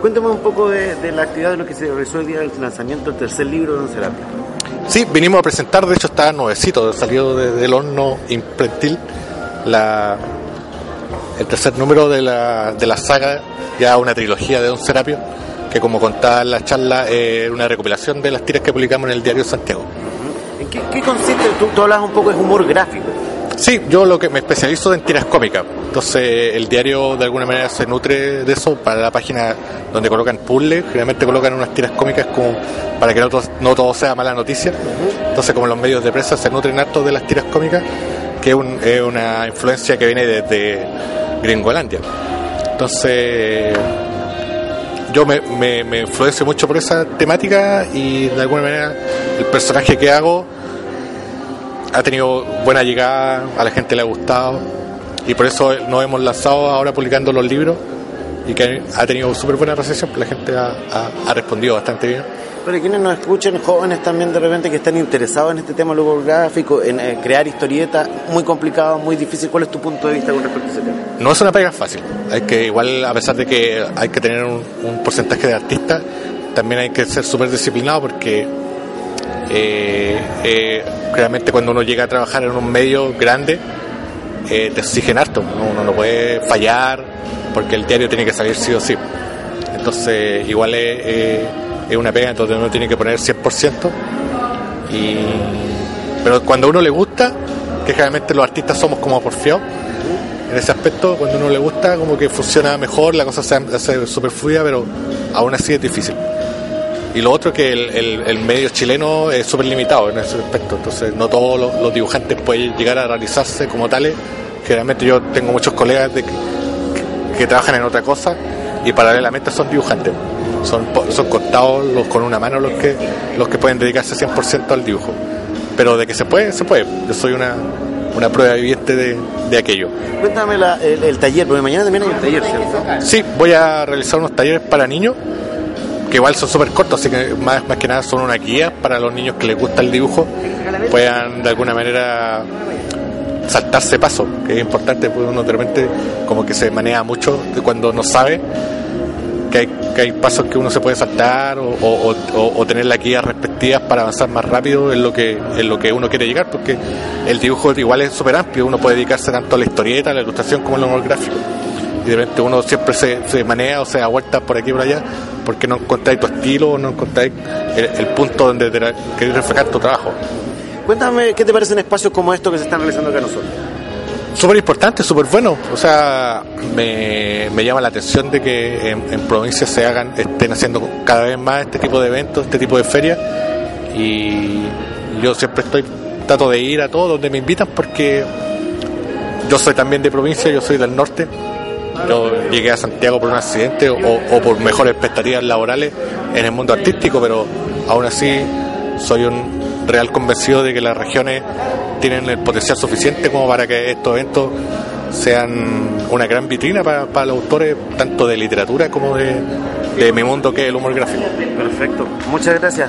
Cuéntame un poco de, de la actividad de lo que se realizó el día del lanzamiento del tercer libro de Don Serapio. Sí, vinimos a presentar, de hecho está nuevecito, salió de- del horno imprentil la, el tercer número de la, de la saga, ya una trilogía de Don Serapio, que como contaba en la charla, es una recopilación de las tiras que publicamos en el diario Santiago. ¿En qué, qué consiste? Tú, tú hablas un poco de humor gráfico. Sí, yo lo que me especializo en tiras cómicas. Entonces el diario de alguna manera se nutre de eso para la página donde colocan puzzles. Generalmente colocan unas tiras cómicas como para que no todo, no todo sea mala noticia. Entonces como los medios de prensa se nutren harto de las tiras cómicas, que es, un- es una influencia que viene desde Gringolandia. Entonces yo me, me, me influencio mucho por esa temática y de alguna manera el personaje que hago ha tenido buena llegada, a la gente le ha gustado y por eso nos hemos lanzado ahora publicando los libros y que ha tenido súper buena recepción, la gente ha, ha- ha respondido bastante bien. Pero quienes nos escuchen, jóvenes también de repente que están interesados en este tema del humor gráfico, en eh, crear historietas, muy complicado, muy difícil. ¿Cuál es tu punto de vista con respecto a ese tema? No es una pega fácil, hay que igual a pesar de que hay que tener un, un porcentaje de artistas, también hay que ser súper disciplinado porque eh, eh, realmente cuando uno llega a trabajar en un medio grande eh, te exigen harto, uno, uno no puede fallar porque el diario tiene que salir sí o sí. Entonces igual es, eh, una pega, entonces uno tiene que poner 100%. Y, pero cuando a uno le gusta, que generalmente los artistas somos como porfiados, en ese aspecto, cuando uno le gusta, como que funciona mejor, la cosa se hace súper fluida, pero aún así es difícil. Y lo otro es que el, el- el medio chileno es súper limitado en ese aspecto, entonces no todos los, los dibujantes pueden llegar a realizarse como tales. Generalmente yo tengo muchos colegas de que, que trabajan en otra cosa y paralelamente son dibujantes. Son, son contados los, con una mano los que, los que pueden dedicarse 100% al dibujo. Pero de que se puede, se puede. Yo soy una, una prueba viviente de, de aquello. Cuéntame la- el, el taller, porque mañana también hay un taller, ¿cierto? Sí, voy a realizar unos talleres para niños, que igual son súper cortos, así que más, más que nada son una guía para los niños que les gusta el dibujo, puedan de alguna manera saltarse paso, que es importante, porque uno de repente como que se maneja mucho cuando no sabe que hay, que hay pasos que uno se puede saltar o- o tener las guías respectivas para avanzar más rápido en lo que en lo que uno quiere llegar, porque el dibujo igual es súper amplio, uno puede dedicarse tanto a la historieta, a la ilustración como al humor gráfico. Y de repente uno siempre se, se maneja o se da vueltas por aquí y por allá porque no encontráis tu estilo o no encontráis el, el punto donde queréis reflejar tu trabajo. Cuéntame qué te parecen espacios como estos que se están realizando acá nosotros. Súper importante, súper bueno. O sea, me, me llama la atención de que en, en provincias se hagan, estén haciendo cada vez más este tipo de eventos, este tipo de ferias. Y yo siempre estoy, trato de ir a todos donde me invitan porque yo soy también de provincia, yo soy del norte. Yo llegué a Santiago por un accidente o, o por mejores expectativas laborales en el mundo artístico, pero aún así soy un real convencido de que las regiones tienen el potencial suficiente como para que estos eventos sean una gran vitrina para, los autores, tanto de literatura como de mi mundo que es el humor gráfico. Perfecto. Muchas gracias.